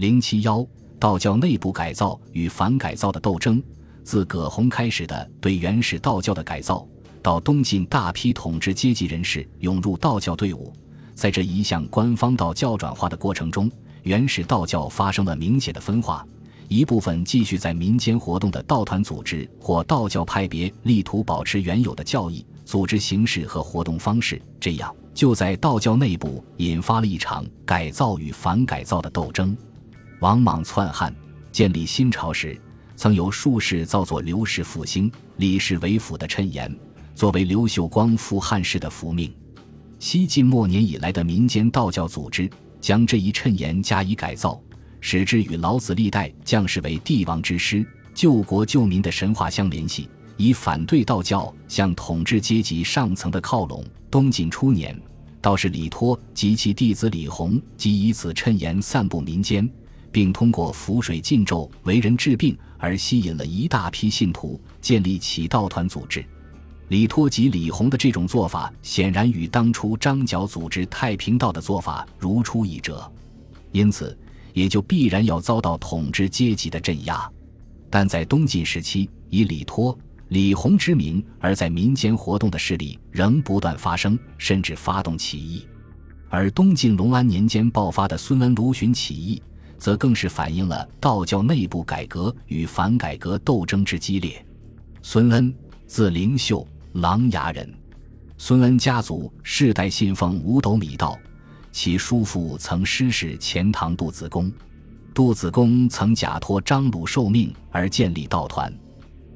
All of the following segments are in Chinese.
零七幺，道教内部改造与反改造的斗争，自葛洪开始的对原始道教的改造，到东晋大批统治阶级人士涌入道教队伍，在这一向官方道教转化的过程中，原始道教发生了明显的分化。一部分继续在民间活动的道团组织或道教派别，力图保持原有的教义、组织形式和活动方式，这样就在道教内部引发了一场改造与反改造的斗争。王莽篡汉建立新朝时，曾有术士造作刘氏复兴、李氏为辅的谶言，作为刘秀光复汉室的符命。西晋末年以来的民间道教组织，将这一谶言加以改造。使之与老子历代将士为帝王之师、救国救民的神话相联系，以反对道教向统治阶级上层的靠拢。东晋初年，道士李托及其弟子李弘即以此谶言散布民间，并通过符水禁咒为人治病，而吸引了一大批信徒，建立起道团组织。李托及李弘的这种做法，显然与当初张角组织太平道的做法如出一辙，因此。也就必然要遭到统治阶级的镇压，但在东晋时期，以李托、李弘之名而在民间活动的势力仍不断发生，甚至发动起义。而东晋隆安年间爆发的孙恩卢循起义，则更是反映了道教内部改革与反改革斗争之激烈。孙恩，字灵秀，琅琊人。孙恩家族世代信奉五斗米道。其叔父曾师事钱塘杜子公，杜子公曾假托张鲁受命而建立道团，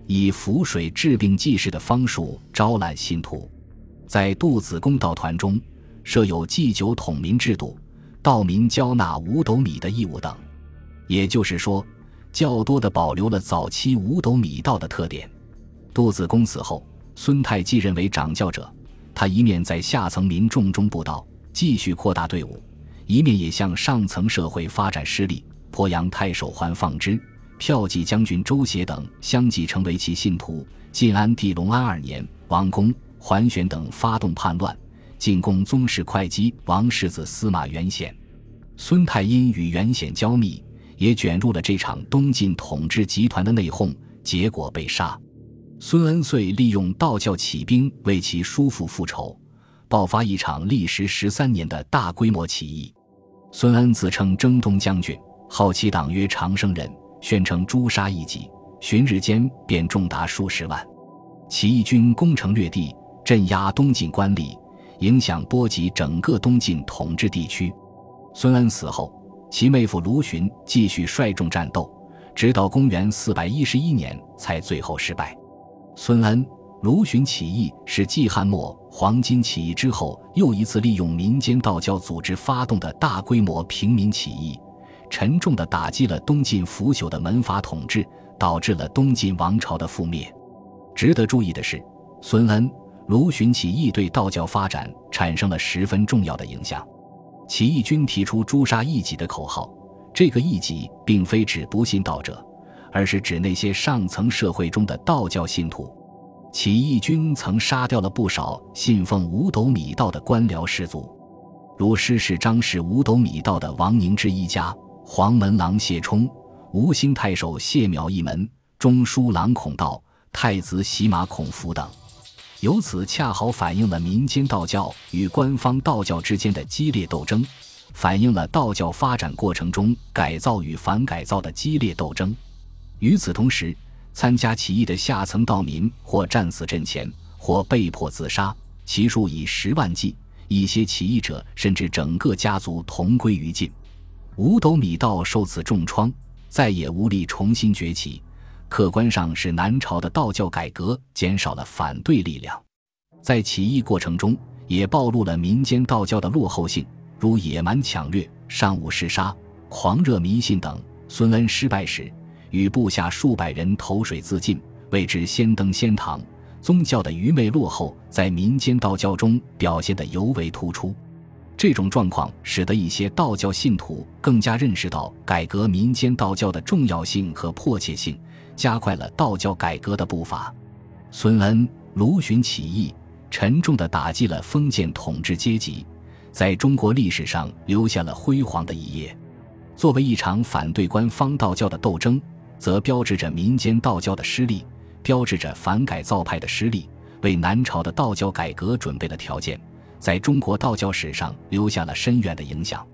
以符水治病济世的方术招揽信徒。在杜子公道团中，设有祭酒统民制度，道民交纳五斗米的义务等。也就是说，较多的保留了早期五斗米道的特点。杜子公死后，孙泰继任为掌教者，他一面在下层民众中布道。继续扩大队伍，一面也向上层社会发展势力。鄱阳太守桓放之、骠骑将军周协等相继成为其信徒。晋安帝隆安二年，王公、桓玄等发动叛乱，进攻宗室会稽王世子司马元显。孙太因与元显交密，也卷入了这场东晋统治集团的内讧，结果被杀。孙恩遂利用道教起兵为其叔父复仇。爆发一场历时十三年的大规模起义，孙恩自称征东将军，号其党曰长生人，宣称诛杀异己，旬日间便众达数十万。起义军攻城略地，镇压东晋官吏，影响波及整个东晋统治地区。孙恩死后，其妹夫卢循继续率众战斗，直到公元四百一十一年才最后失败。孙恩。卢循起义是季汉末黄巾起义之后又一次利用民间道教组织发动的大规模平民起义，沉重地打击了东晋腐朽的门阀统治，导致了东晋王朝的覆灭。值得注意的是，孙恩、卢循起义对道教发展产生了十分重要的影响。起义军提出诛杀异己的口号，这个异己并非指不信道者，而是指那些上层社会中的道教信徒。起义军曾杀掉了不少信奉五斗米道的官僚士族，如师事张氏五斗米道的王凝之一家、黄门郎谢冲、吴兴太守谢邈一门、中书郎孔道、太子洗马孔福等。由此恰好反映了民间道教与官方道教之间的激烈斗争，反映了道教发展过程中改造与反改造的激烈斗争。与此同时，参加起义的下层道民或战死阵前，或被迫自杀，其数以十万计。一些起义者甚至整个家族同归于尽。五斗米道受此重创，再也无力重新崛起。客观上是南朝的道教改革减少了反对力量，在起义过程中也暴露了民间道教的落后性，如野蛮抢掠、尚武嗜杀、狂热迷信等。孙恩失败时。与部下数百人投水自尽，谓之先登仙堂。宗教的愚昧落后，在民间道教中表现得尤为突出。这种状况使得一些道教信徒更加认识到改革民间道教的重要性和迫切性，加快了道教改革的步伐。孙恩、卢循起义，沉重地打击了封建统治阶级，在中国历史上留下了辉煌的一页。作为一场反对官方道教的斗争，则标志着民间道教的失利，标志着反改造派的失利，为南朝的道教改革准备了条件，在中国道教史上留下了深远的影响。